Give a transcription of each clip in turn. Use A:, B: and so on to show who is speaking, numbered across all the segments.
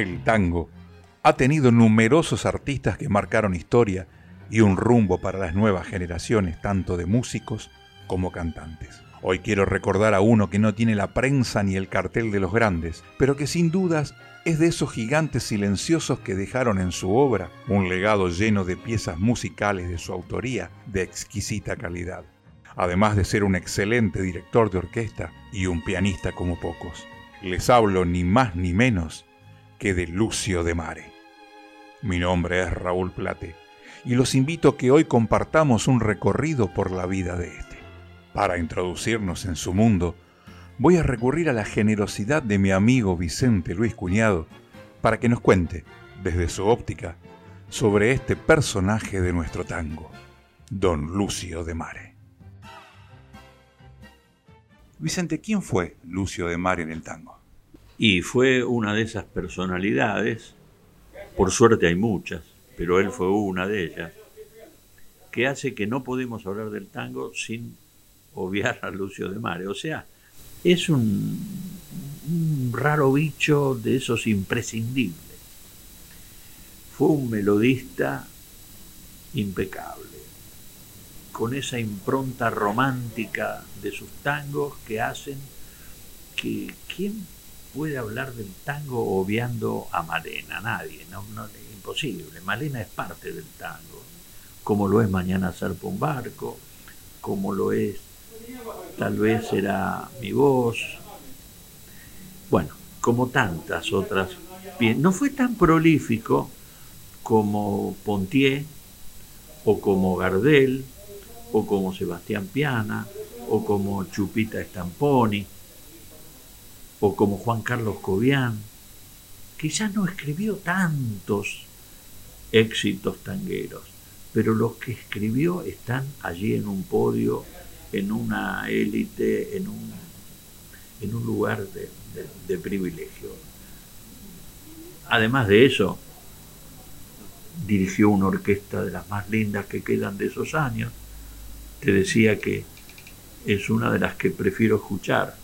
A: El tango ha tenido numerosos artistas que marcaron historia y un rumbo para las nuevas generaciones, tanto de músicos como cantantes. Hoy quiero recordar a uno que no tiene la prensa ni el cartel de los grandes, pero que sin dudas es de esos gigantes silenciosos que dejaron en su obra un legado lleno de piezas musicales de su autoría de exquisita calidad, además de ser un excelente director de orquesta y un pianista como pocos. Les hablo ni más ni menos que de Lucio de Mare. Mi nombre es Raúl Plate y los invito a que hoy compartamos un recorrido por la vida de este. Para introducirnos en su mundo, voy a recurrir a la generosidad de mi amigo Vicente Luis Cuñado para que nos cuente, desde su óptica, sobre este personaje de nuestro tango, don Lucio de Mare. Vicente, ¿quién fue Lucio de Mare en el tango?
B: Y fue una de esas personalidades, por suerte hay muchas, pero él fue una de ellas, que hace que no podemos hablar del tango sin obviar a Lucio de Mare. O sea, es un, raro bicho de esos imprescindibles. Fue un melodista impecable, con esa impronta romántica de sus tangos que hacen que quién puede hablar del tango obviando a Malena, nadie, no, no, imposible. Malena es parte del tango, como lo es Mañana Zarpa un barco, como lo es tal vez era mi voz. Bueno, como tantas otras. No fue tan prolífico como Pontier, o como Gardel, o como Sebastián Piana, o como Chupita Stamponi, o como Juan Carlos Cobian. Quizás no escribió tantos éxitos tangueros, pero los que escribió están allí en un podio, en una élite, en un, en un lugar de, privilegio. Además de eso, dirigió una orquesta de las más lindas que quedan de esos años. Te decía que es una de las que prefiero escuchar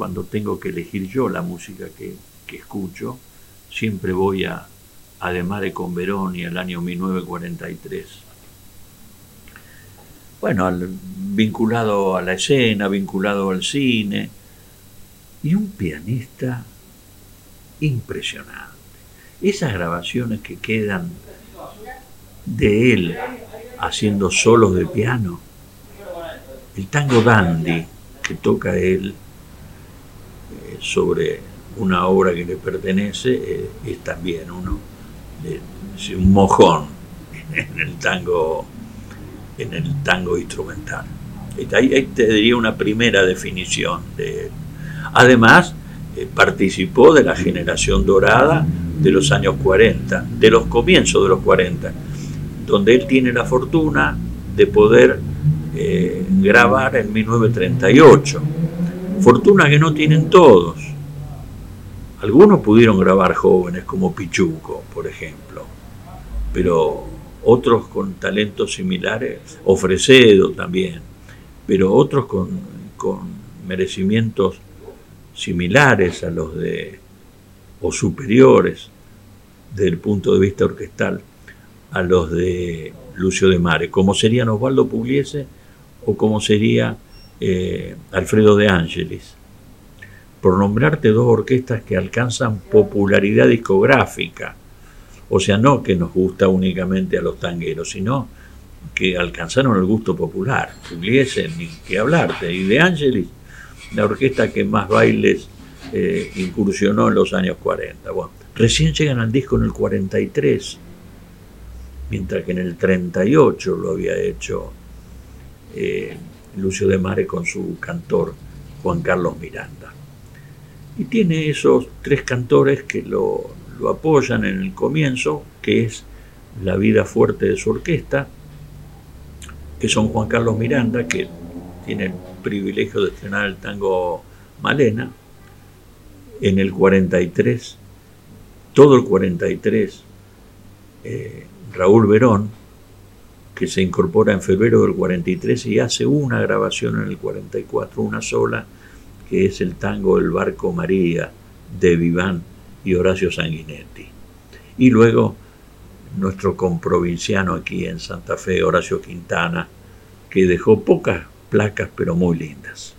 B: cuando tengo que elegir yo la música que, que escucho. Siempre voy a, además de con Verón y el año 1943. Bueno, vinculado a la escena, vinculado al cine, y un pianista impresionante. Esas grabaciones que quedan de él haciendo solos de piano, el tango dandy que toca él sobre una obra que le pertenece eh, es también uno un mojón en el tango en el tango instrumental. Ahí, te diría una primera definición de Además, eh, participó de la generación dorada de los años 40, de los comienzos de los 40, donde él tiene la fortuna de poder eh, grabar en 1938. Fortuna que no tienen todos. Algunos pudieron grabar jóvenes como Pichuco, por ejemplo, pero otros con talentos similares, Ofrecedo también, pero otros con, con merecimientos similares a los de, o superiores desde el punto de vista orquestal, a los de Lucio de Mare, como serían Osvaldo Pugliese o como sería eh, Alfredo de Ángeles por nombrarte dos orquestas que alcanzan popularidad discográfica. O sea, no que nos gusta únicamente a los tangueros, sino que alcanzaron el gusto popular. Pugliese, ni que hablarte. Y De Angelis, la orquesta que más bailes eh, incursionó en los años 40. Bueno, recién llegan al disco en el 43, mientras que en el 38 lo había hecho eh, Lucio de Mare con su cantor Juan Carlos Miranda. Y tiene esos tres cantores que lo, apoyan en el comienzo, que es la vida fuerte de su orquesta, que son Juan Carlos Miranda, que tiene el privilegio de estrenar el tango Malena, en el 43, todo el 43, eh, Raúl Verón, que se incorpora en febrero del 43 y hace una grabación en el 44, una sola, que es el tango El Barco María de Viván
C: y Horacio Sanguinetti. Y luego nuestro comprovinciano aquí en Santa Fe, Horacio Quintana, que dejó pocas placas pero muy lindas.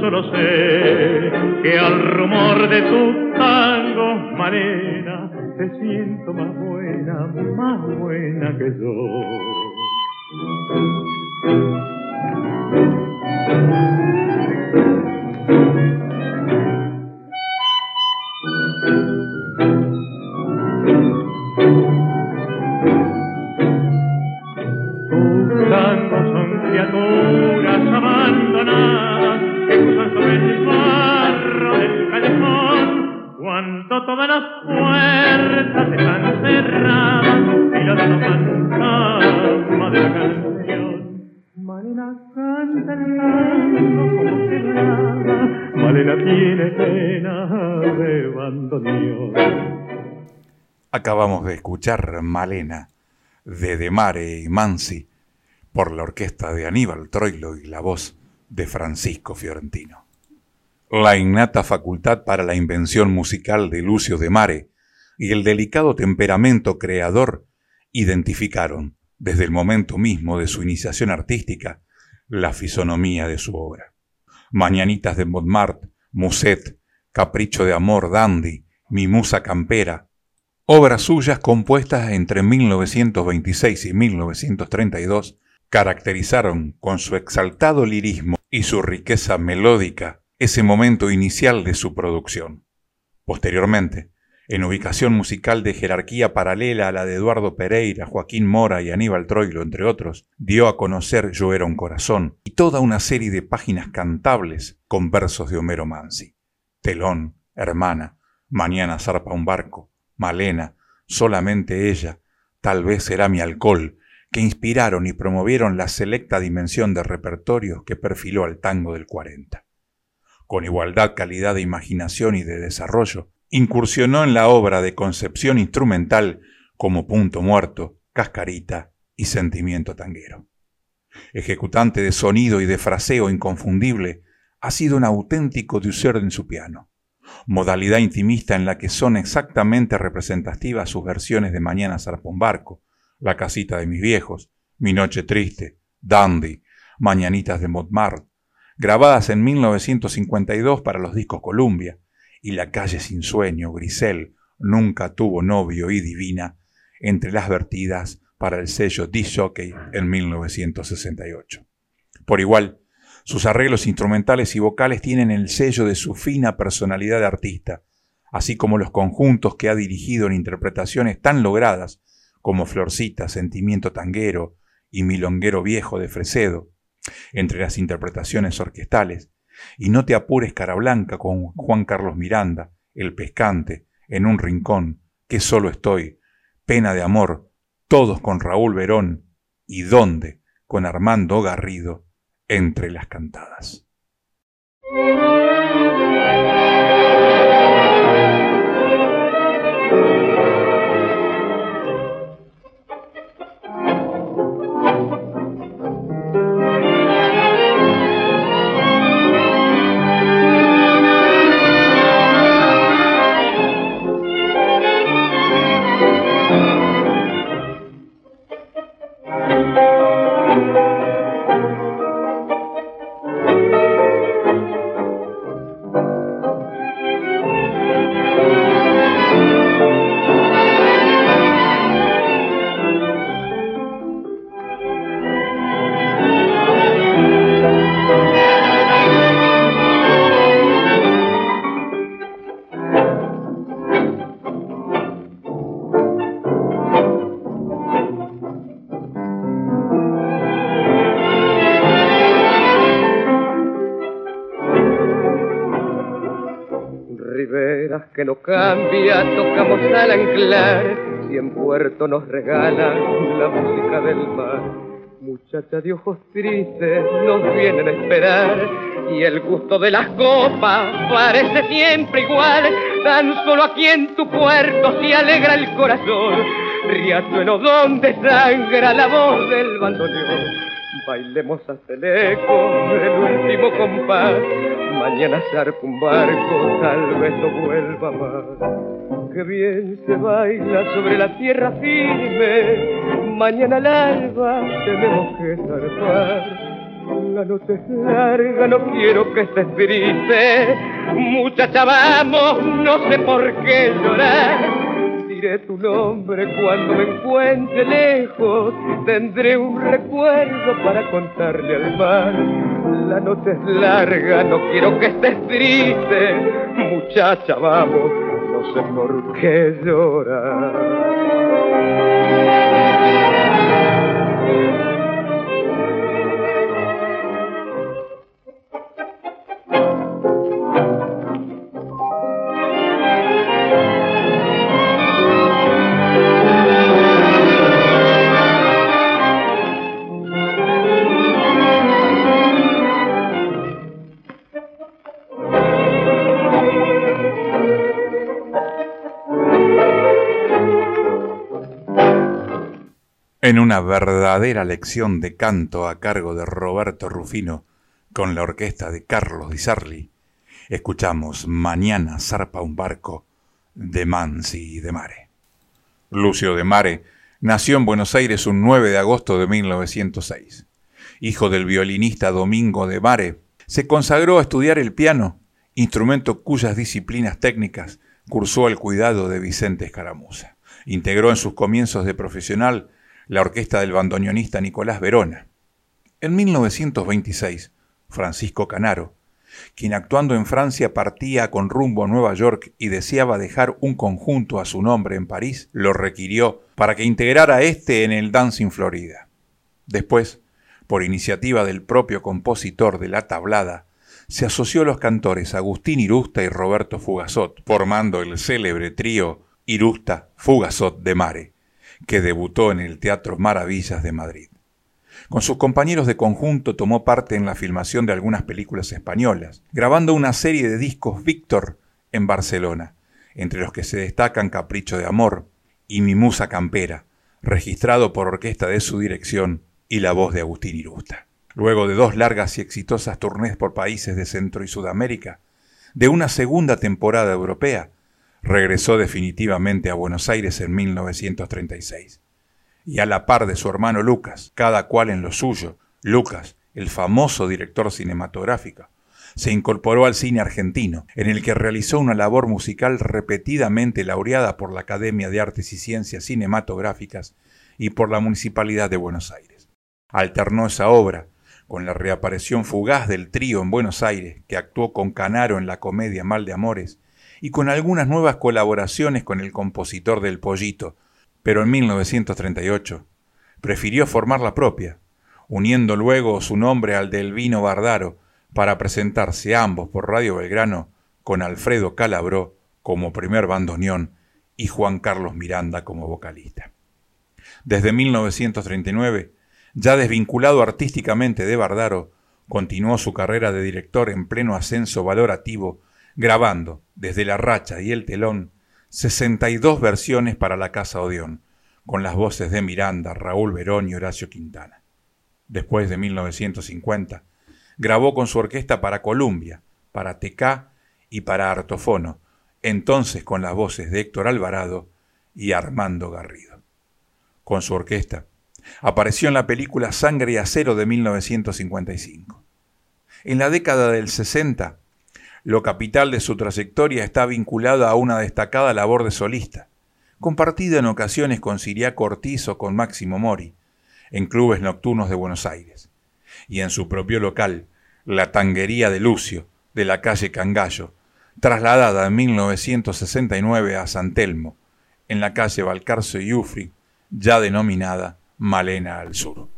A: solo sé que al rumor de
C: tu tango, manera, te siento más buena, más buena que yo.
A: De escuchar Malena de De Mare y Mansi por la orquesta de Aníbal Troilo y la voz de Francisco Fiorentino. La innata facultad para la invención musical de Lucio de Mare y el delicado temperamento creador identificaron, desde el momento mismo de su iniciación artística, la fisonomía de su obra. Mañanitas de Montmartre, Muset, Capricho de Amor, Dandy, Mi Musa Campera, obras suyas compuestas entre 1926 y 1932, caracterizaron con su exaltado lirismo y su riqueza melódica ese momento inicial de su producción. Posteriormente, en ubicación musical de jerarquía paralela a la de Eduardo Pereira, Joaquín Mora y Aníbal Troilo, entre otros, dio a conocer Yo era un corazón y toda una serie de páginas cantables con versos de Homero Mansi. Telón, Hermana, Mañana zarpa un barco, Malena, Solamente ella, tal vez será mi alcohol, que inspiraron y promovieron la selecta dimensión de repertorio que perfiló al tango del 40. Con igualdad calidad de imaginación y de desarrollo, incursionó en la obra de concepción instrumental como punto muerto, cascarita y sentimiento tanguero. Ejecutante de sonido y de fraseo inconfundible, ha sido un auténtico diuser en su piano, modalidad intimista en la que son exactamente representativas sus versiones de Mañana zarpa barco, La casita de mis viejos, Mi noche triste, Dandy, Mañanitas de Montmartre, grabadas en 1952 para los discos Columbia, y La calle sin sueño, Grisel, Nunca tuvo novio y Divina, entre las vertidas para el sello Disc Jockey en 1968. Por igual, Sus arreglos instrumentales y vocales tienen el sello de su fina personalidad de artista, así como los conjuntos que ha dirigido en interpretaciones tan logradas como Florcita, Sentimiento Tanguero y Milonguero Viejo de Fresedo, entre las interpretaciones orquestales, y No te apures cara blanca con Juan Carlos Miranda, El Pescante, En un rincón, que solo estoy, Pena de amor, todos con Raúl Verón, y Dónde, con Armando Garrido, entre las cantadas.
D: Que no cambia, tocamos al anclar, y en puerto nos regala la música del mar. Muchacha de ojos tristes nos vienen a esperar y el gusto de las copas parece siempre igual. Tan solo aquí en tu puerto se alegra el corazón, riachuelo donde sangra la voz del bandoneón. Bailemos hasta el eco del último compás. Mañana zarpa un barco, tal vez no vuelva más. Qué bien se baila sobre la tierra firme. Mañana al alba tenemos que zarpar. La noche es larga, no quiero que estés triste. Muchacha, vamos, no sé por qué llorar diré tu nombre cuando me encuentre lejos. Tendré un recuerdo para contarle al mar. La noche es larga, no quiero que estés triste. Muchacha, vamos, no sé por qué llorar.
A: En una verdadera lección de canto a cargo de Roberto Rufino con la orquesta de Carlos Di Sarli, escuchamos Mañana zarpa un barco de Mansi y de Mare. Lucio de Mare nació en Buenos Aires un 9 de agosto de 1906. Hijo del violinista Domingo de Mare, se consagró a estudiar el piano, instrumento cuyas disciplinas técnicas cursó al cuidado de Vicente Escaramuza. Integró en sus comienzos de profesional la orquesta del bandoneonista Nicolás Verona. En 1926, Francisco Canaro, quien actuando en Francia partía con rumbo a Nueva York y deseaba dejar un conjunto a su nombre en París, lo requirió para que integrara este en el Dancing Florida. Después, por iniciativa del propio compositor de la tablada, se asoció a los cantores Agustín Irusta y Roberto Fugazot, formando el célebre trío Irusta Fugazot de Mare, que debutó en el Teatro Maravillas de Madrid. Con sus compañeros de conjunto tomó parte en la filmación de algunas películas españolas, grabando una serie de discos Víctor en Barcelona, entre los que se destacan Capricho de Amor y Mi Musa Campera, registrado por orquesta de su dirección y la voz de Agustín Irusta. Luego de dos largas y exitosas turnés por países de Centro y Sudamérica, de una segunda temporada europea, regresó definitivamente a Buenos Aires en 1936. Y a la par de su hermano Lucas, cada cual en lo suyo, Lucas, el famoso director cinematográfico, se incorporó al cine argentino, en el que realizó una labor musical repetidamente laureada por la Academia de Artes y Ciencias Cinematográficas y por la Municipalidad de Buenos Aires. Alternó esa obra con la reaparición fugaz del trío en Buenos Aires, que actuó con Canaro en la comedia Mal de Amores, y con algunas nuevas colaboraciones con el compositor del Pollito, pero en 1938 prefirió formar la propia, uniendo luego su nombre al del Vino Bardaro para presentarse ambos por Radio Belgrano con Alfredo Calabró como primer bandoneón y Juan Carlos Miranda como vocalista. Desde 1939, ya desvinculado artísticamente de Bardaro, continuó su carrera de director en pleno ascenso valorativo, grabando, desde La Racha y El Telón, 62 versiones para la Casa Odeón, con las voces de Miranda, Raúl Verón y Horacio Quintana. Después de 1950, grabó con su orquesta para Columbia, para TK y para Artofono, entonces con las voces de Héctor Alvarado y Armando Garrido. Con su orquesta, apareció en la película Sangre y Acero de 1955. En la década del 60, lo capital de su trayectoria está vinculado a una destacada labor de solista, compartida en ocasiones con Siriaco Ortiz o con Máximo Mori, en clubes nocturnos de Buenos Aires, y en su propio local, la Tanguería de Lucio, de la calle Cangallo, trasladada en 1969 a San Telmo, en la calle Balcarce y Ufri, ya denominada Malena al Sur.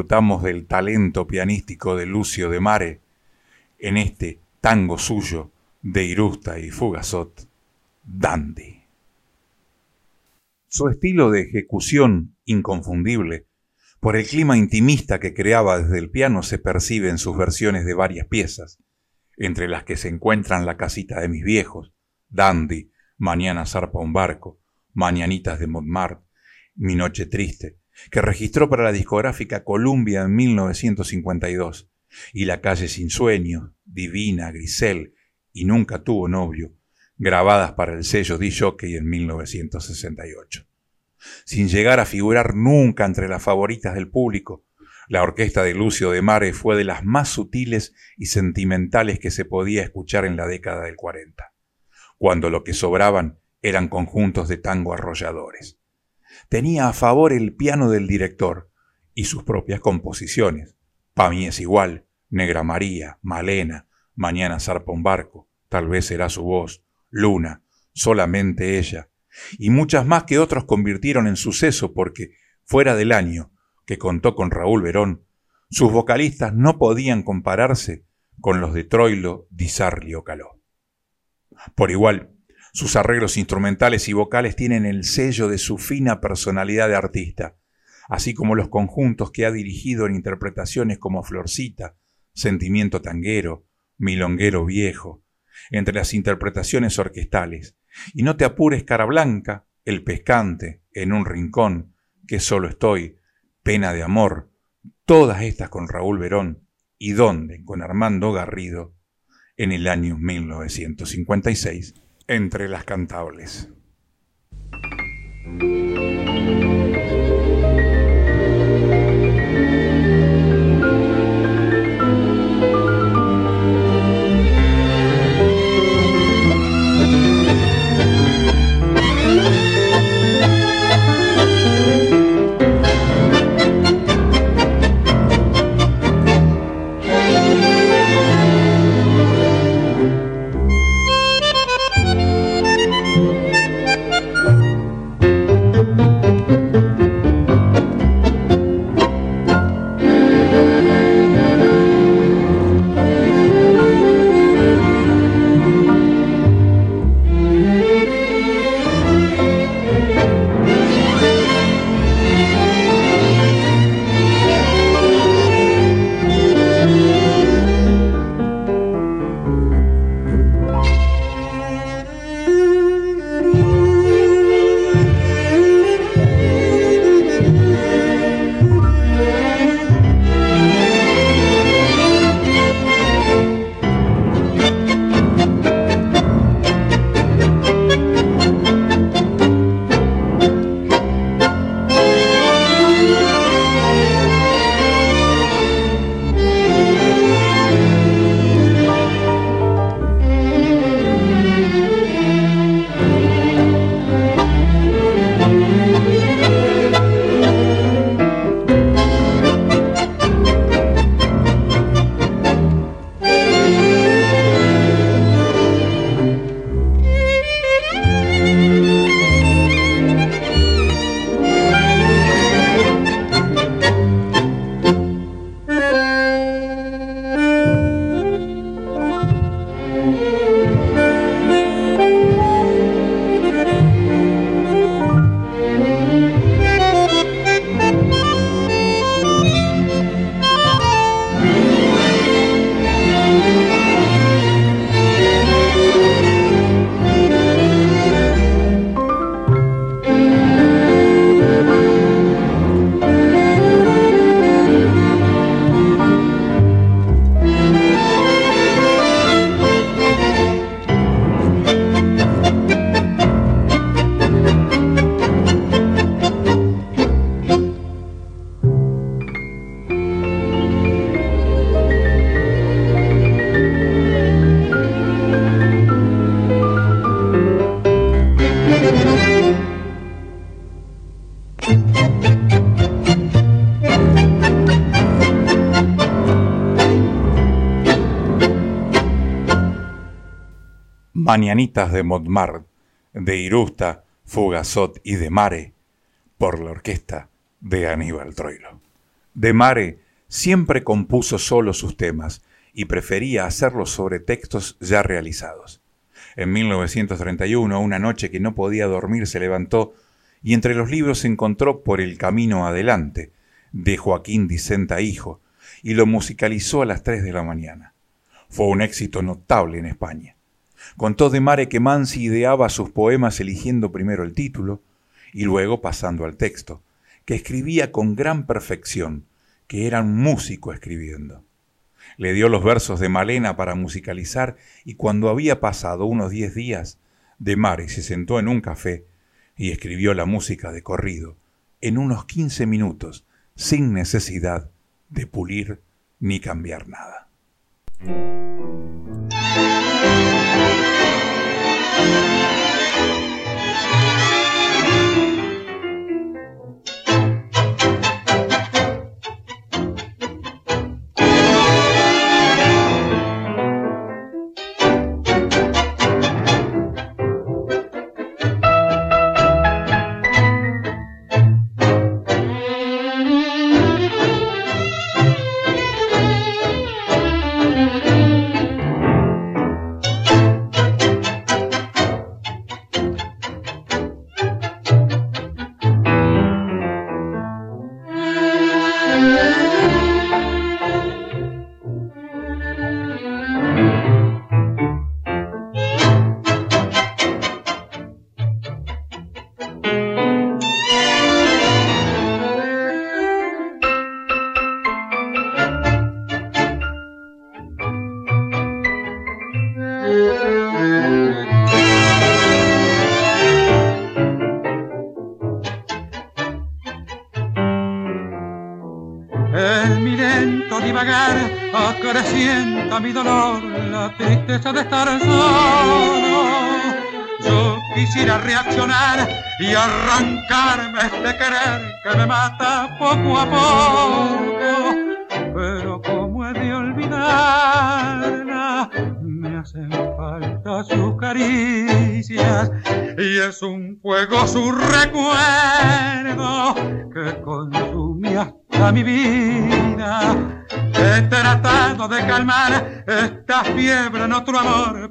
A: Disfrutamos del talento pianístico de Lucio de Mare en este tango suyo de Irusta y Fugazot, Dandy. Su estilo de ejecución inconfundible, por el clima intimista que creaba desde el piano, se percibe en sus versiones de varias piezas, entre las que se encuentran La casita de mis viejos, Dandy, Mañana zarpa un barco, Mañanitas de Montmartre, Mi noche triste, que registró para la discográfica Columbia en 1952, y La calle sin sueño, Divina, Grisel y Nunca tuvo novio, grabadas para el sello D-Jockey en 1968. Sin llegar a figurar nunca entre las favoritas del público, la orquesta de Lucio de Mare fue de las más sutiles y sentimentales que se podía escuchar en la década del 40, cuando lo que sobraban eran conjuntos de tango arrolladores tenía a favor el piano del director y sus propias composiciones. Pa' mí es igual, Negra María, Malena, Mañana zarpa un barco, tal vez será su voz, Luna, solamente ella, y muchas más que otros convirtieron en suceso porque, fuera del año, que contó con Raúl Verón, sus vocalistas no podían compararse con los de Troilo, Di Sarli o Caló. Por igual, sus arreglos instrumentales y vocales tienen el sello de su fina personalidad de artista, así como los conjuntos que ha dirigido en interpretaciones como Florcita, Sentimiento Tanguero, Milonguero Viejo, entre las interpretaciones orquestales. Y no te apures, cara blanca, El pescante, En un rincón, Que solo estoy, Pena de amor, todas estas con Raúl Verón, y dónde con Armando Garrido, en el año 1956 entre las cantables. Mañanitas de Montmartre, de Irusta, Fugazot y de Mare, por la orquesta de Aníbal Troilo. De Mare siempre compuso solo sus temas y prefería hacerlos sobre textos ya realizados. En 1931, una noche que no podía dormir, se levantó y entre los libros encontró Por el Camino Adelante, de Joaquín Dicenta Hijo, y lo musicalizó a las 3 de la mañana. Fue un éxito notable en España. Contó de Mare que Mansi ideaba sus poemas eligiendo primero el título y luego pasando al texto, que escribía con gran perfección, que era un músico escribiendo. Le dio los versos de Malena para musicalizar y cuando había pasado unos diez días, de Mare se sentó en un café y escribió la música de corrido en unos quince minutos, sin necesidad de pulir ni cambiar nada.
E: Tristeza de estar solo. Yo quisiera reaccionar y arrancarme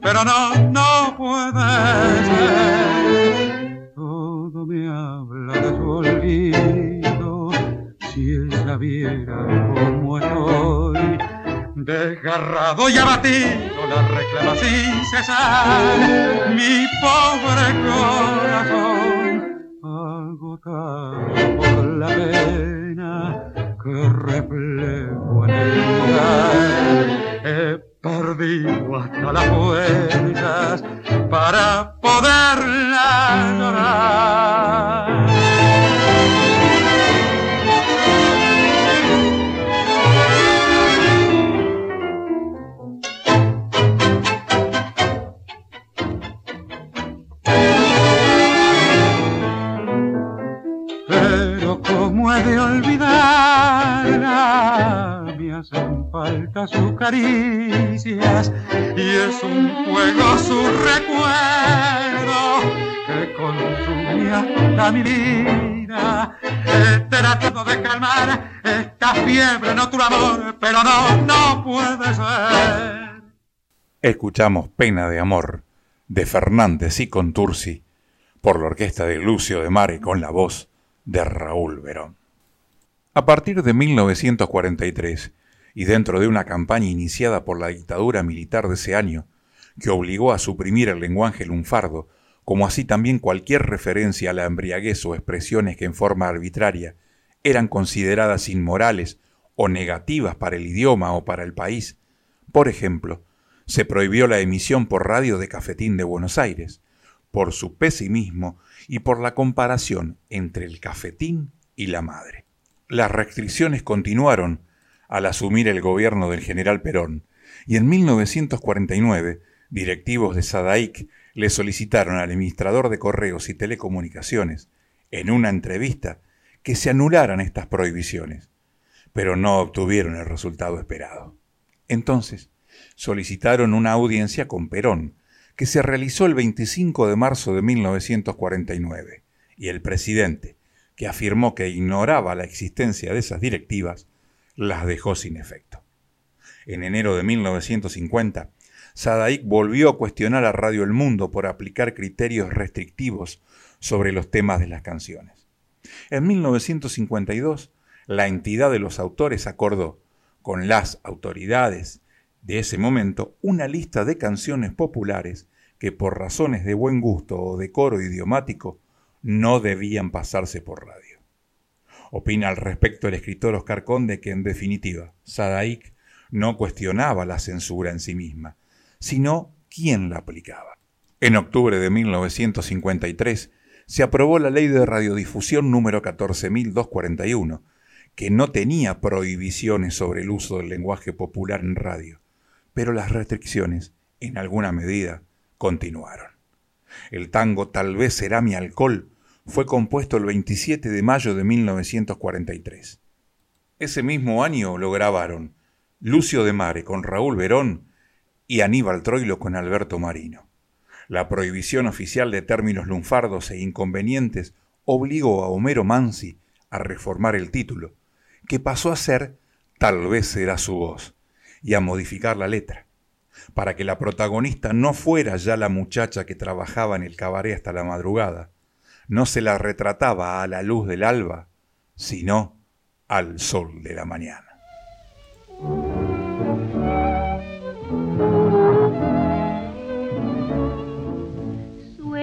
E: pero no, no puede ser. Todo me habla de su olvido, si ella viera cómo estoy desgarrado y abatido la reclama sin cesar. Mi pobre corazón agotado por la pena que reflejo en el lugar hasta las fuerzas para poderla llorar de olvidarla. Me hacen falta sus caricias tratado de calmar esta fiebre amor, pero no puede ser.
A: Escuchamos Pena de Amor de Fernández y Contursi por la orquesta de Lucio de Mare con la voz de Raúl Verón. A partir de 1943, y dentro de una campaña iniciada por la dictadura militar de ese año, que obligó a suprimir el lenguaje lunfardo, como así también cualquier referencia a la embriaguez o expresiones que en forma arbitraria eran consideradas inmorales o negativas para el idioma o para el país. Por ejemplo, se prohibió la emisión por radio de Cafetín de Buenos Aires, por su pesimismo y por la comparación entre el cafetín y la madre. Las restricciones continuaron al asumir el gobierno del general Perón, y en 1949 directivos de Sadaic le solicitaron al administrador de correos y telecomunicaciones, en una entrevista, que se anularan estas prohibiciones, pero no obtuvieron el resultado esperado. Entonces, solicitaron una audiencia con Perón, que se realizó el 25 de marzo de 1949, y el presidente, que afirmó que ignoraba la existencia de esas directivas, las dejó sin efecto. En enero de 1950, Sadaic volvió a cuestionar a Radio El Mundo por aplicar criterios restrictivos sobre los temas de las canciones. En 1952, la entidad de los autores acordó, con las autoridades de ese momento, una lista de canciones populares que por razones de buen gusto o decoro idiomático no debían pasarse por radio. Opina al respecto el escritor Oscar Conde que, en definitiva, Sadaic no cuestionaba la censura en sí misma, sino quién la aplicaba. En octubre de 1953 se aprobó la Ley de Radiodifusión número 14241, que no tenía prohibiciones sobre el uso del lenguaje popular en radio, pero las restricciones, en alguna medida, continuaron. El tango Tal vez será mi alcohol fue compuesto el 27 de mayo de 1943. Ese mismo año lo grabaron Lucio de Mare con Raúl Verón y Aníbal Troilo con Alberto Marino. La prohibición oficial de términos lunfardos e inconvenientes obligó a Homero Mansi a reformar el título, que pasó a ser Tal vez será su voz, y a modificar la letra para que la protagonista no fuera ya la muchacha que trabajaba en el cabaret hasta la madrugada, no se la retrataba a la luz del alba, sino al sol de la mañana.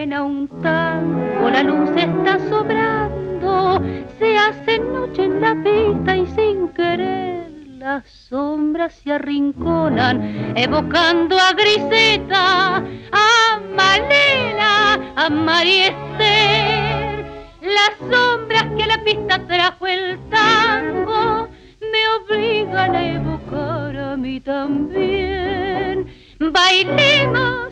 F: Suena un tango, la luz está sobrando, se hace noche en la pista y sin querer las sombras se arrinconan, evocando a Griseta, a Malena, a Mariester. Las sombras que a la pista trajo el tango me obligan a evocar a mí también. Bailemos,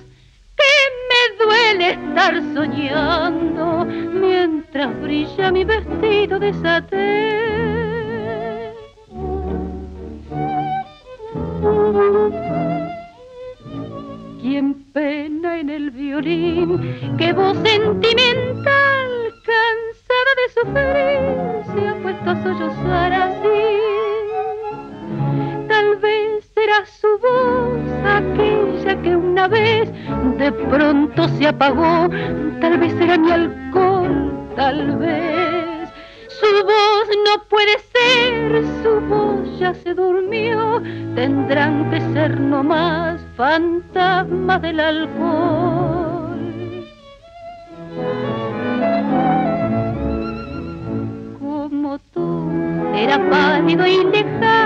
F: duele estar soñando mientras brilla mi vestido de satén. Quien pena en el violín, que voz sentimental, cansada de sufrir, se ha puesto a sollozar así. Tal vez será su voz que una vez de pronto se apagó, tal vez será mi alcohol, tal vez. Su voz no puede ser, su voz ya se durmió, tendrán que ser nomás fantasmas del alcohol. Como tú, era pálido y lejano,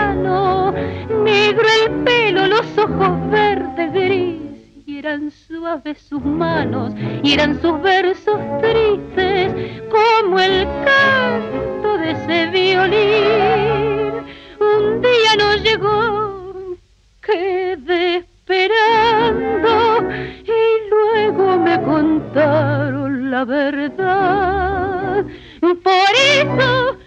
F: negro el pelo, los ojos verdes gris, y eran suaves sus manos, y eran sus versos tristes, como el canto de ese violín. Un día no llegó, quedé esperando, y luego me contaron la verdad. Por eso,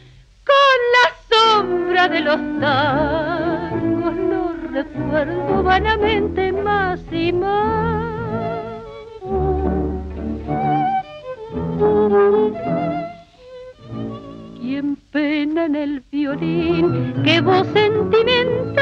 F: sombra de los tangos, lo recuerdo vanamente más y más. Quien pena en el violín, qué voz sentimental,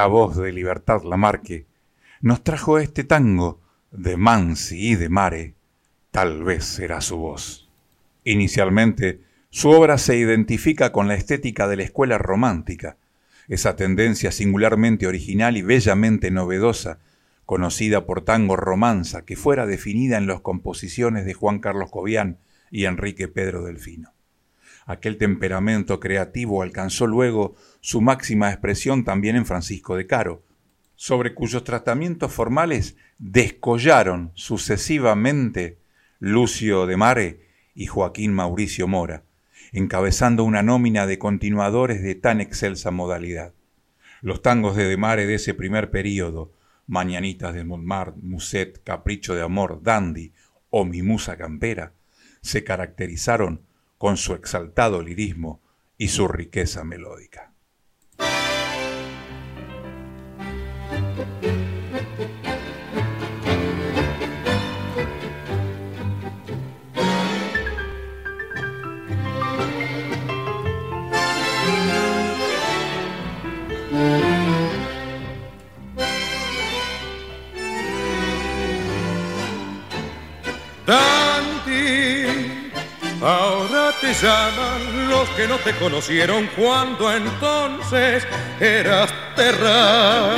A: La voz de Libertad Lamarque nos trajo este tango de Mansi y de Mare, tal vez será su voz. Inicialmente, su obra se identifica con la estética de la escuela romántica, esa tendencia singularmente original y bellamente novedosa, conocida por tango romanza, que fuera definida en las composiciones de Juan Carlos Cobian y Enrique Pedro Delfino. Aquel temperamento creativo alcanzó luego su máxima expresión también en Francisco de Caro, sobre cuyos tratamientos formales descollaron sucesivamente Lucio de Mare y Joaquín Mauricio Mora, encabezando una nómina de continuadores de tan excelsa modalidad. Los tangos de De Mare de ese primer período, Mañanitas de Montmartre, Muset, Capricho de Amor, Dandy o Mi Musa Campera, se caracterizaron con su exaltado lirismo y su riqueza melódica.
G: Te llaman los que no te conocieron cuando entonces eras terra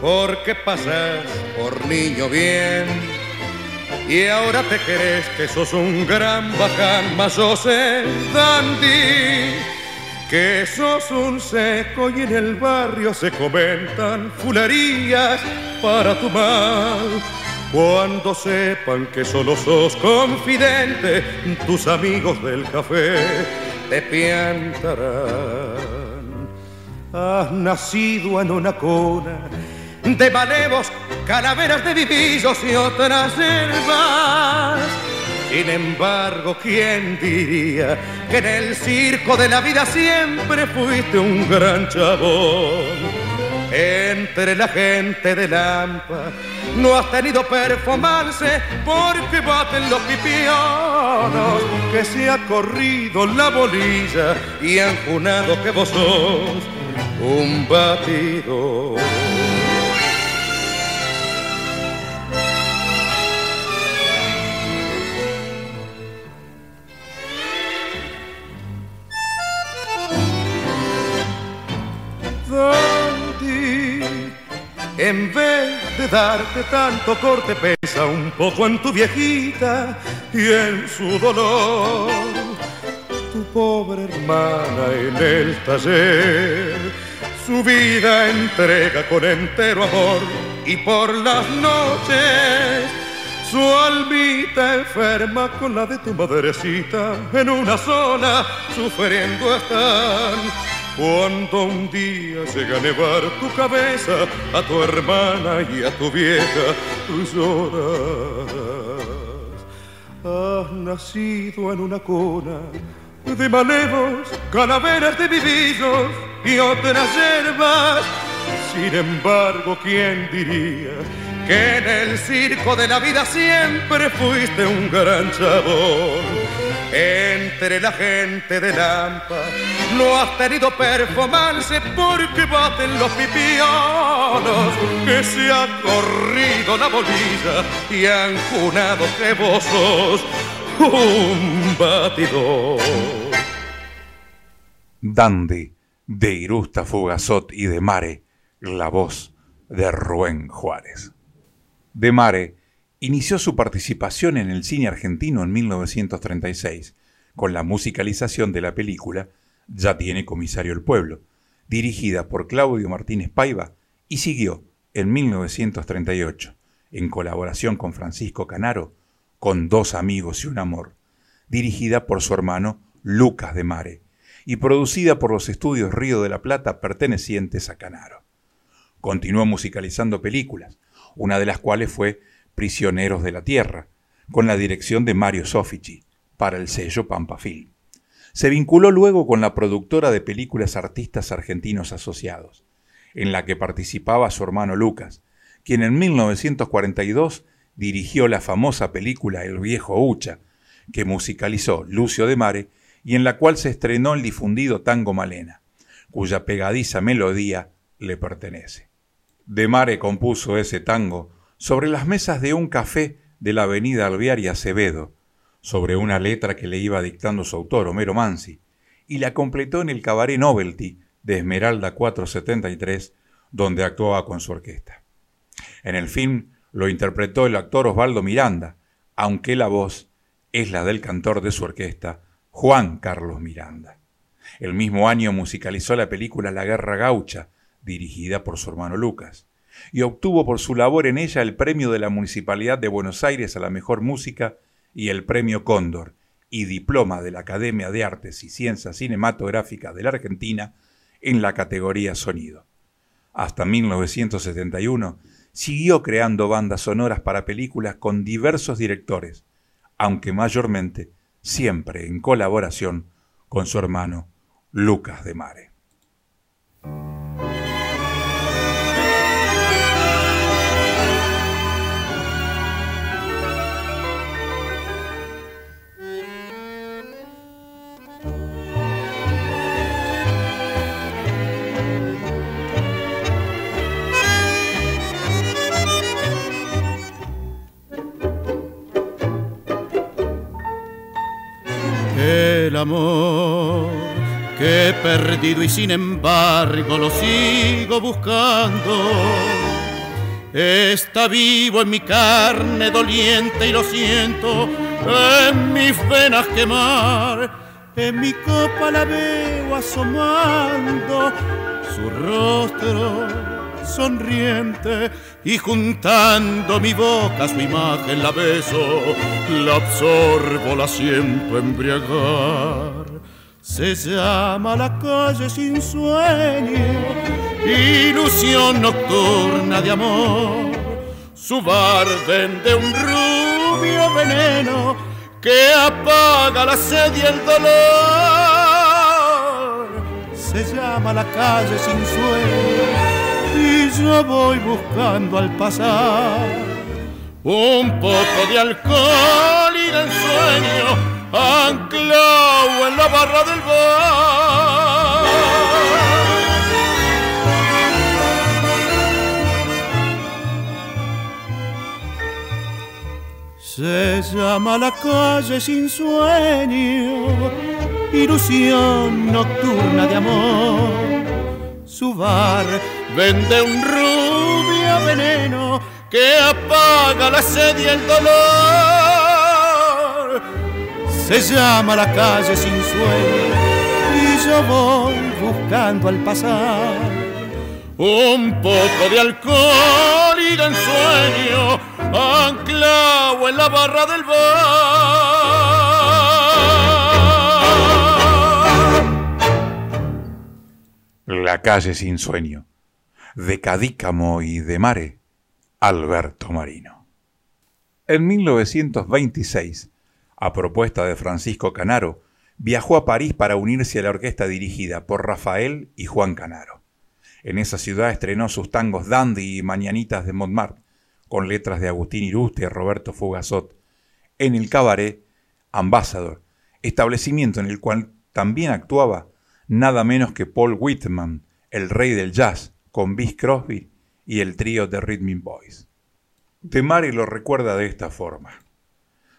G: porque pasas por niño bien y ahora te crees que sos un gran bacán, más sos el dandy, que sos un seco y en el barrio se comentan fularías para tu mal. Cuando sepan que solo sos confidente, tus amigos del café te piantarán. Has nacido en una cuna de malevos, calaveras de vivillos y otras herbas. Sin embargo, ¿quién diría que en el circo de la vida siempre fuiste un gran chabón? Entre la gente de Lampa. No has tenido performance porque baten los pipionos, que se ha corrido la bolilla y han junado que vos sos un batido. En vez de darte tanto corte, pesa un poco en tu viejita y en su dolor. Tu pobre hermana en el taller, su vida entrega con entero amor y por las noches su almita enferma con la de tu madrecita en una sola, sufriendo están cuando un día llega a nevar tu cabeza, a tu hermana y a tu vieja, tú lloras. Has nacido en una cuna de malevos, calaveras de vivillos y otras hierbas. Sin embargo, ¿quién diría que en el circo de la vida siempre fuiste un gran chabón? Entre la gente de Lampa. No has tenido performance porque baten los pipionos, que se ha corrido la bolilla y han junado que vos sos un batidor.
A: Dandy, de Irusta Fugazot y de Mare, la voz de Rubén Juárez. De Mare inició su participación en el cine argentino en 1936, con la musicalización de la película Ya tiene comisario el pueblo, dirigida por Claudio Martínez Paiva, y siguió en 1938, en colaboración con Francisco Canaro, con Dos amigos y un amor, dirigida por su hermano Lucas de Mare, y producida por los estudios Río de la Plata pertenecientes a Canaro. Continuó musicalizando películas, una de las cuales fue Prisioneros de la Tierra, con la dirección de Mario Sofici, para el sello Pampafil. Se vinculó luego con la productora de películas Artistas Argentinos Asociados, en la que participaba su hermano Lucas, quien en 1942 dirigió la famosa película El viejo Ucha, que musicalizó Lucio de Mare y en la cual se estrenó el difundido tango Malena, cuya pegadiza melodía le pertenece. De Mare compuso ese tango sobre las mesas de un café de la avenida Alvear y Acevedo, sobre una letra que le iba dictando su autor, Homero Mansi, y la completó en el Cabaret Novelty de Esmeralda 473, donde actuaba con su orquesta. En el film lo interpretó el actor Osvaldo Miranda, aunque la voz es la del cantor de su orquesta, Juan Carlos Miranda. El mismo año musicalizó la película La Guerra Gaucha, dirigida por su hermano Lucas y obtuvo por su labor en ella el premio de la Municipalidad de Buenos Aires a la mejor música y el premio Cóndor y diploma de la Academia de Artes y Ciencias Cinematográficas de la Argentina en la categoría sonido. Hasta 1971 siguió creando bandas sonoras para películas con diversos directores, aunque mayormente siempre en colaboración con su hermano Lucas de Mare.
H: Amor que he perdido y sin embargo lo sigo buscando. Está vivo en mi carne doliente y lo siento en mis venas quemar. En mi copa la veo asomando su rostro sonriente y juntando mi boca su imagen la beso, la absorbo, la siento embriagar. Se llama la calle sin sueño, ilusión nocturna de amor. Su bar vende un rubio veneno que apaga la sed y el dolor. Se llama la calle sin sueño yo voy buscando al pasar un poco de alcohol y de sueño anclado en la barra del bar. Se llama la calle sin sueño, ilusión nocturna de amor. Su bar vende un rubio veneno que apaga la sed y el dolor. Se llama la calle sin sueño y yo voy buscando al pasar un poco de alcohol y de ensueño anclado en la barra del bar.
A: La calle sin sueño, de Cadícamo y de Mare, Alberto Marino. En 1926, a propuesta de Francisco Canaro, viajó a París para unirse a la orquesta dirigida por Rafael y Juan Canaro. En esa ciudad estrenó sus tangos Dandy y Mañanitas de Montmartre, con letras de Agustín Iruste y Roberto Fugazot. En el cabaret Ambassador, establecimiento en el cual también actuaba nada menos que Paul Whitman, el rey del jazz, con Bis Crosby y el trío de Rhythm Boys. De Mare lo recuerda de esta forma.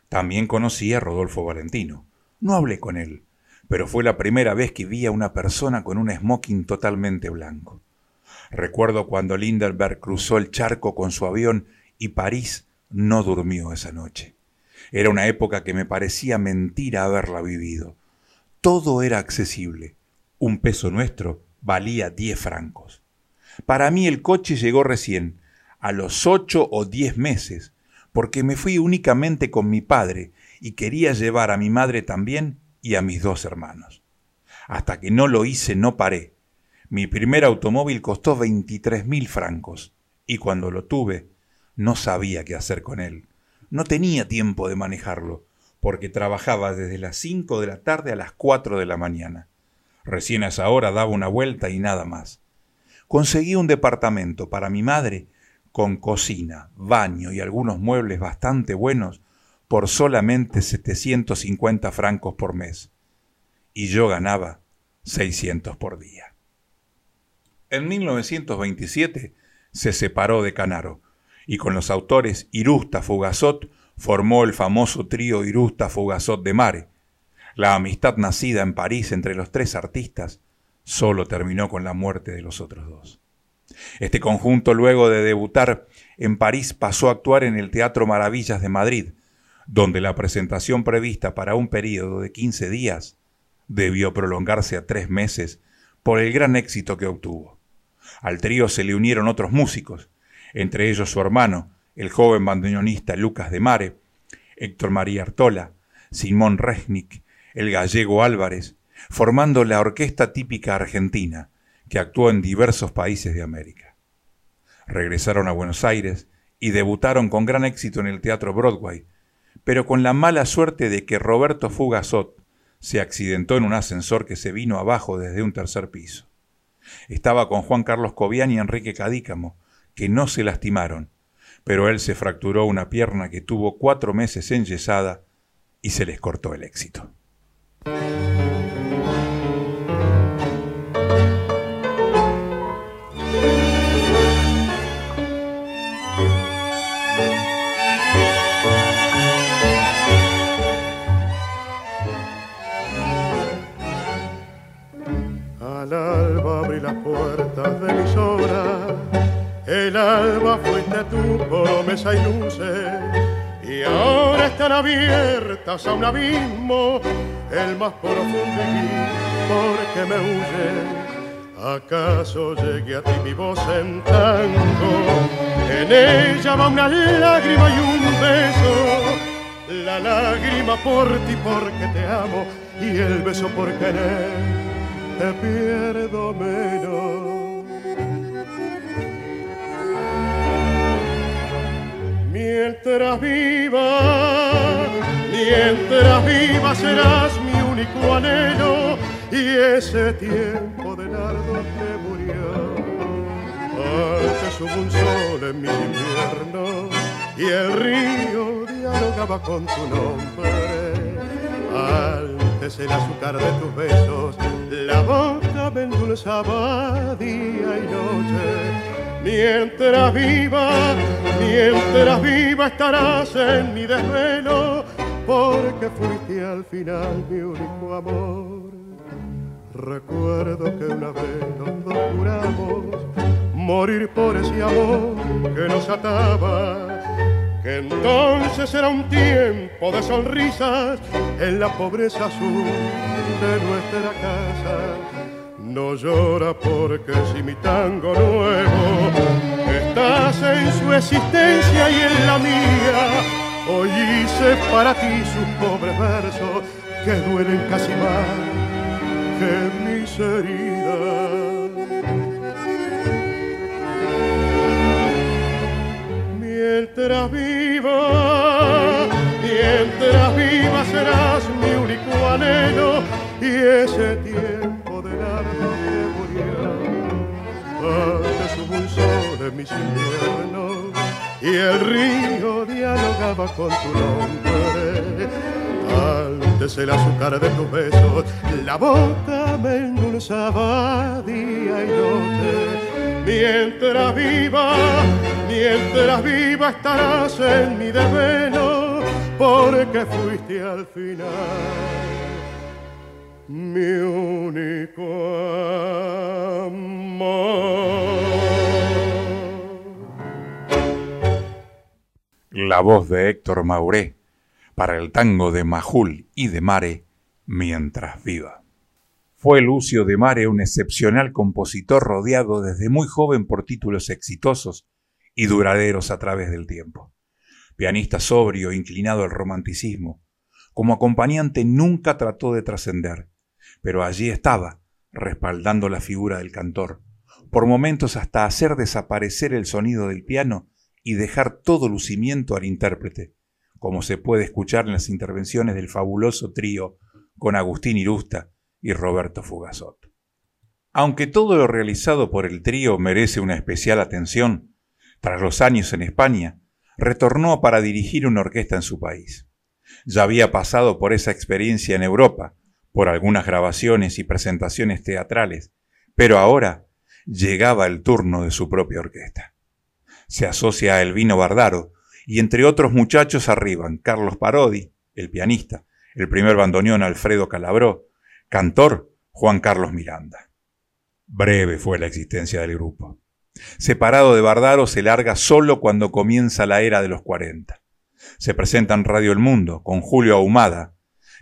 A: También conocí a Rodolfo Valentino. No hablé con él, pero fue la primera vez que vi a una persona con un smoking totalmente blanco. Recuerdo cuando Lindenberg cruzó el charco con su avión y París no durmió esa noche. Era una época que me parecía mentira haberla vivido. Todo era accesible. Un peso nuestro valía diez francos. Para mí el coche llegó recién, a los ocho o diez meses, porque me fui únicamente con mi padre y quería llevar a mi madre también y a mis dos hermanos. Hasta que no lo hice no paré. Mi primer automóvil costó veintitrés mil francos y cuando lo tuve no sabía qué hacer con él. No tenía tiempo de manejarlo porque trabajaba desde las cinco de la tarde a las cuatro de la mañana. Recién a esa hora daba una vuelta y nada más. Conseguí un departamento para mi madre con cocina, baño y algunos muebles bastante buenos por solamente 750 francos por mes. Y yo ganaba 600 por día. En 1927 se separó de Canaro y con los autores Irusta Fugazot formó el famoso trío Irusta Fugazot de Mare. La amistad nacida en París entre los tres artistas solo terminó con la muerte de los otros dos. Este conjunto, luego de debutar en París, pasó a actuar en el Teatro Maravillas de Madrid, donde la presentación prevista para un período de 15 días debió prolongarse a tres meses por el gran éxito que obtuvo. Al trío se le unieron otros músicos, entre ellos su hermano, el joven bandoneonista Lucas de Mare, Héctor María Artola, Simón Resnick, el gallego Álvarez, formando la orquesta típica argentina, que actuó en diversos países de América. Regresaron a Buenos Aires y debutaron con gran éxito en el Teatro Broadway, pero con la mala suerte de que Roberto Fugazot se accidentó en un ascensor que se vino abajo desde un tercer piso. Estaba con Juan Carlos Cobian y Enrique Cadícamo, que no se lastimaron, pero él se fracturó una pierna que tuvo cuatro meses enyesada y se les cortó el éxito.
I: Al alba abrí las puertas de mis horas, el alba fuiste tú, promesa y luces, y ahora están abiertas a un abismo, el más profundo y porque me huye. ¿Acaso llegue a ti mi voz en tango? En ella va una lágrima y un beso. La lágrima por ti porque te amo y el beso por querer te pierdo menos. Mientras viva, mientras viva serás mi único anhelo y ese tiempo de largo te murió. Antes hubo un sol en mi invierno y el río dialogaba con tu nombre. Antes el azúcar de tus besos, la boca me endulzaba día y noche. Mientras viva, mientras viva estarás en mi desvelo, porque fuiste al final mi único amor. Recuerdo que una vez los dos juramos morir por ese amor que nos ataba que entonces era un tiempo de sonrisas en la pobreza azul de nuestra casa. No llora porque si mi tango nuevo estás en su existencia y en la mía, hoy hice para ti sus pobres versos que duelen casi más que mis heridas. mientras viva, mientras viva serás mi único anhelo y ese tiempo En mis inviernos y el río dialogaba con tu nombre. Antes el azúcar de tus besos, la boca me endulzaba día y noche Mientras viva, mientras viva estarás en mi desvelo, porque fuiste al final mi único amor.
A: La voz de Héctor Mauré para el tango de Majul y de Mare mientras viva. Fue Lucio de Mare un excepcional compositor rodeado desde muy joven por títulos exitosos y duraderos a través del tiempo. Pianista sobrio, inclinado al romanticismo, como acompañante nunca trató de trascender, pero allí estaba, respaldando la figura del cantor, por momentos hasta hacer desaparecer el sonido del piano y dejar todo lucimiento al intérprete, como se puede escuchar en las intervenciones del fabuloso trío con Agustín Irusta, y Roberto Fugazot. Aunque todo lo realizado por el trío merece una especial atención, tras los años en España, retornó para dirigir una orquesta en su país. Ya había pasado por esa experiencia en Europa, por algunas grabaciones y presentaciones teatrales, pero ahora llegaba el turno de su propia orquesta. Se asocia a Elvino Bardaro y entre otros muchachos arriban Carlos Parodi, el pianista, el primer bandoneón Alfredo Calabró, Cantor Juan Carlos Miranda. Breve fue la existencia del grupo. Separado de Bardaro se larga solo cuando comienza la era de los 40. Se presenta en Radio El Mundo con Julio Ahumada,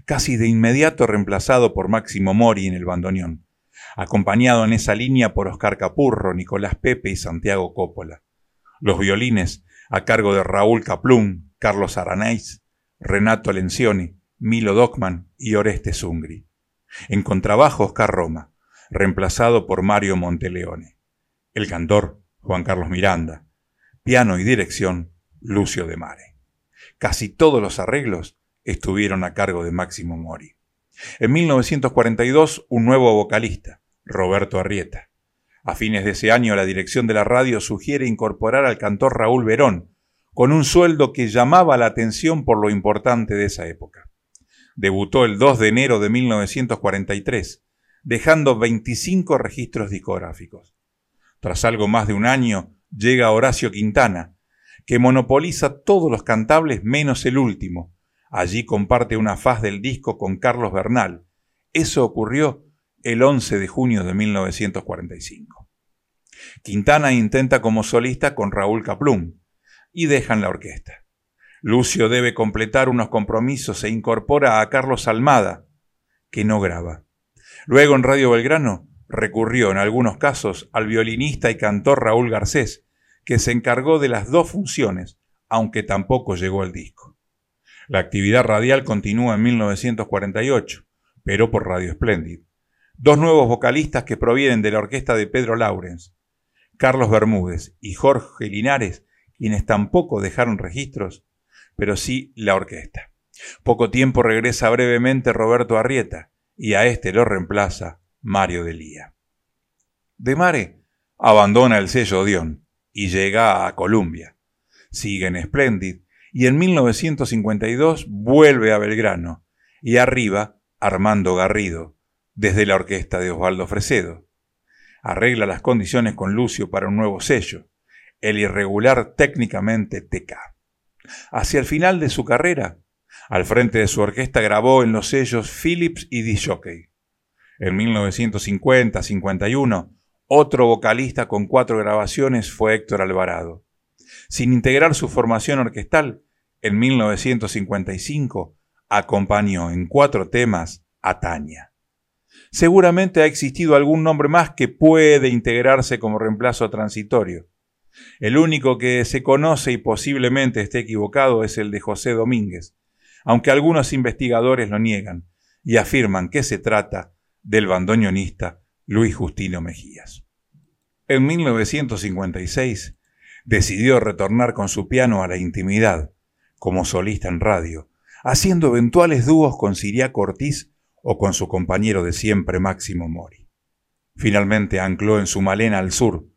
A: casi de inmediato reemplazado por Máximo Mori en el bandoneón, acompañado en esa línea por Oscar Capurro, Nicolás Pepe y Santiago Coppola. Los violines a cargo de Raúl Caplún, Carlos Aranaiz, Renato Lencioni, Milo Dockman y Oreste Zungri. En contrabajo Oscar Roma, reemplazado por Mario Monteleone. El cantor Juan Carlos Miranda. Piano y dirección Lucio de Mare. Casi todos los arreglos estuvieron a cargo de Máximo Mori. En 1942, un nuevo vocalista, Roberto Arrieta. A fines de ese año, la dirección de la radio sugiere incorporar al cantor Raúl Verón, con un sueldo que llamaba la atención por lo importante de esa época. Debutó el 2 de enero de 1943, dejando 25 registros discográficos. Tras algo más de un año, llega Horacio Quintana, que monopoliza todos los cantables menos el último. Allí comparte una faz del disco con Carlos Bernal. Eso ocurrió el 11 de junio de 1945. Quintana intenta como solista con Raúl Caplum y dejan la orquesta. Lucio debe completar unos compromisos e incorpora a Carlos Almada, que no graba. Luego en Radio Belgrano recurrió en algunos casos al violinista y cantor Raúl Garcés, que se encargó de las dos funciones, aunque tampoco llegó al disco. La actividad radial continúa en 1948, pero por Radio Splendid. Dos nuevos vocalistas que provienen de la orquesta de Pedro Laurens, Carlos Bermúdez y Jorge Linares, quienes tampoco dejaron registros, pero sí la orquesta. Poco tiempo regresa brevemente Roberto Arrieta y a este lo reemplaza Mario Delía. De Mare abandona el sello Odeón y llega a Columbia. Sigue en Splendid y en 1952 vuelve a Belgrano y arriba Armando Garrido, desde la orquesta de Osvaldo Fresedo. Arregla las condiciones con Lucio para un nuevo sello, el irregular técnicamente TK. Hacia el final de su carrera, al frente de su orquesta grabó en los sellos Philips y Disjockey. En 1950-51, otro vocalista con cuatro grabaciones fue Héctor Alvarado. Sin integrar su formación orquestal, en 1955 acompañó en cuatro temas a Tania. Seguramente ha existido algún nombre más que puede integrarse como reemplazo transitorio. El único que se conoce y posiblemente esté equivocado es el de José Domínguez, aunque algunos investigadores lo niegan y afirman que se trata del bandoneonista Luis Justino Mejías. En 1956 decidió retornar con su piano a la intimidad, como solista en radio, haciendo eventuales dúos con Siria Ortiz o con su compañero de siempre Máximo Mori. Finalmente ancló en su malena al sur,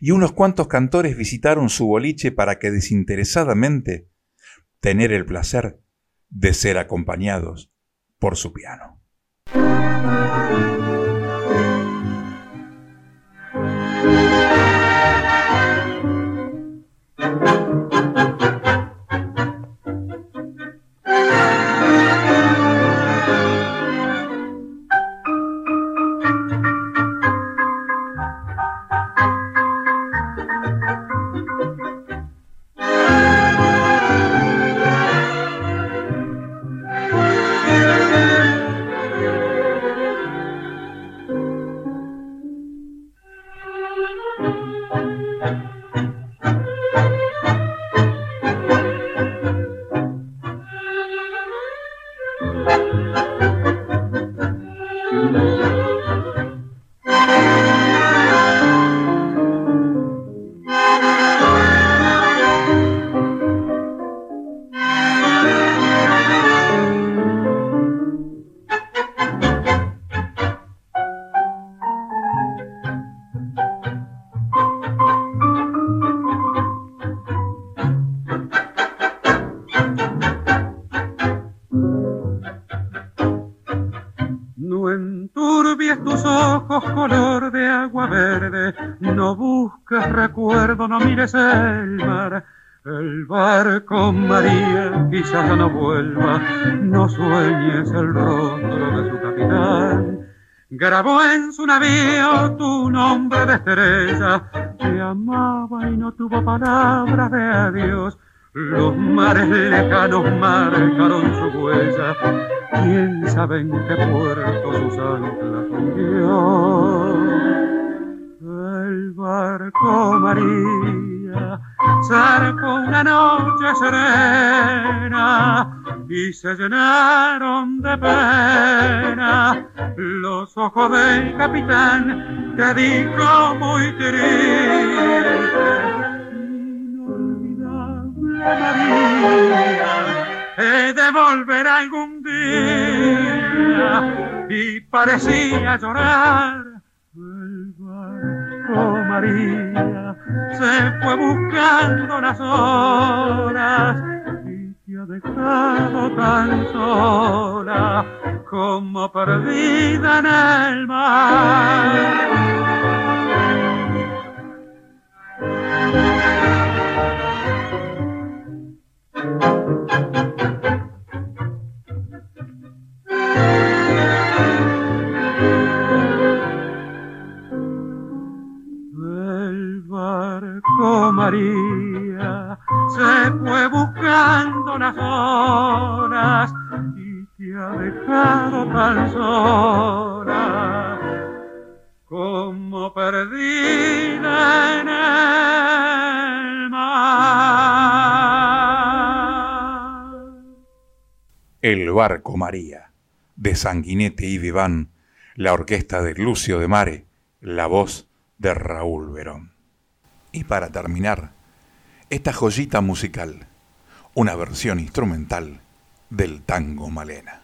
A: y unos cuantos cantores visitaron su boliche para que desinteresadamente tener el placer de ser acompañados por su piano.
E: El mar. El barco María quizás no vuelva, no sueñes el rostro de su capitán. Grabó en su navío tu nombre de estrella, te amaba y no tuvo palabras de adiós. Los mares lejanos marcaron su huella, quién sabe en qué puerto sus anclas hundió el barco María zarpó una noche serena y se llenaron de pena los ojos del capitán que dijo muy triste inolvidable María he de volver algún día y parecía llorar María se fue buscando las horas y te ha dejado tan sola como perdida en el mar. María se fue buscando las horas y te ha dejado tan sola como perdida en el mar.
A: El barco María, de Sanguinete y Viván, la orquesta de Lucio de Mare, la voz de Raúl Verón. Y para terminar, esta joyita musical, una versión instrumental del tango Malena.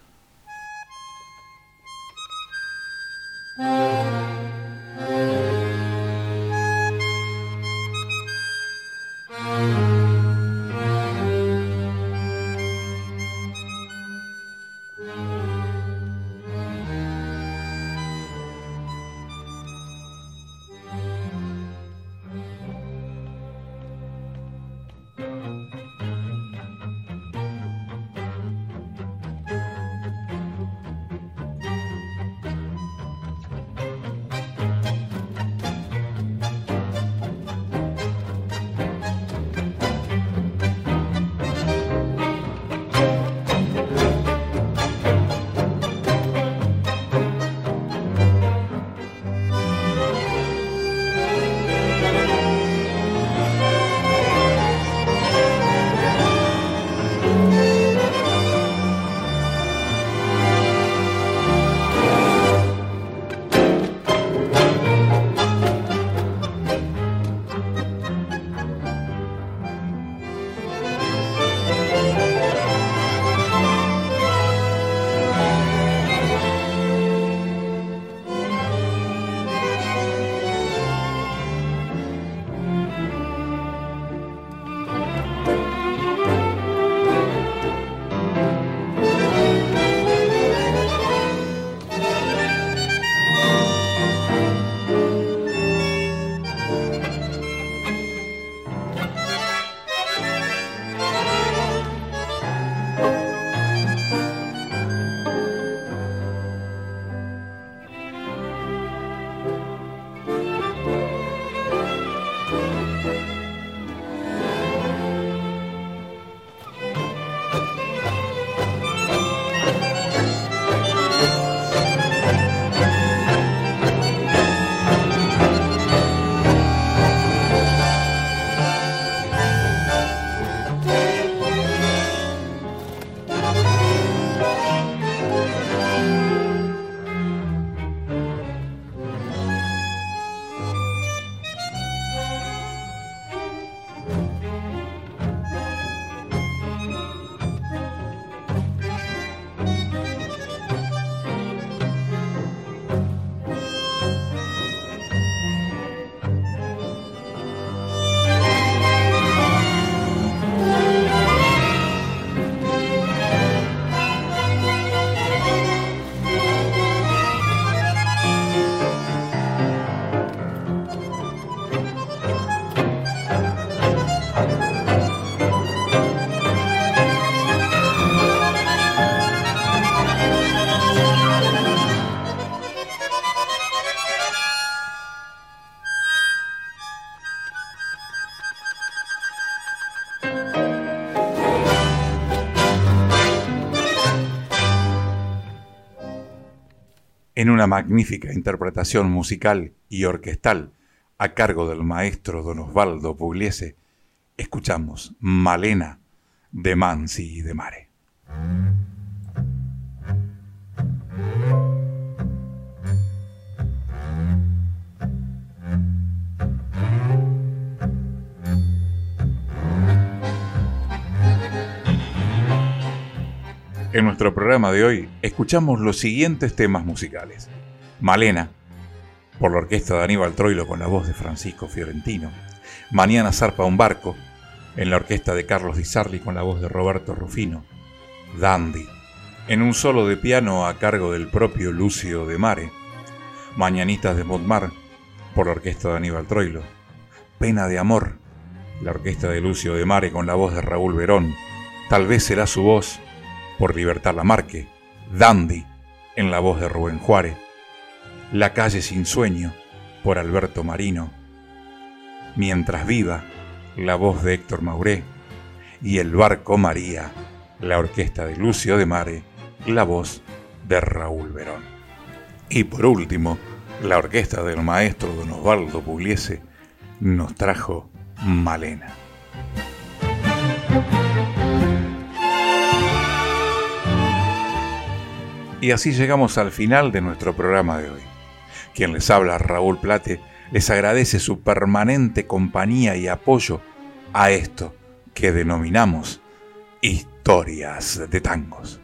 A: En una magnífica interpretación musical y orquestal a cargo del maestro don Osvaldo Pugliese, escuchamos Malena de Mansi y de Mare. En nuestro programa de hoy escuchamos los siguientes temas musicales. Malena, por la orquesta de Aníbal Troilo con la voz de Francisco Fiorentino. Mañana zarpa un barco, en la orquesta de Carlos Di Sarli con la voz de Roberto Rufino. Dandy, en un solo de piano a cargo del propio Lucio de Mare. Mañanitas de Montmar, por la orquesta de Aníbal Troilo. Pena de Amor, la orquesta de Lucio de Mare con la voz de Raúl Verón. Tal vez será su voz por Libertad Lamarque, Dandy, en la voz de Rubén Juárez, La calle sin sueño, por Alberto Marino, Mientras viva, la voz de Héctor Mauré, y El barco María, la orquesta de Lucio de Mare, la voz de Raúl Verón. Y por último, la orquesta del maestro don Osvaldo Pugliese nos trajo Malena. Y así llegamos al final de nuestro programa de hoy. Quien les habla, Raúl Plate, les agradece su permanente compañía y apoyo a esto que denominamos historias de tangos.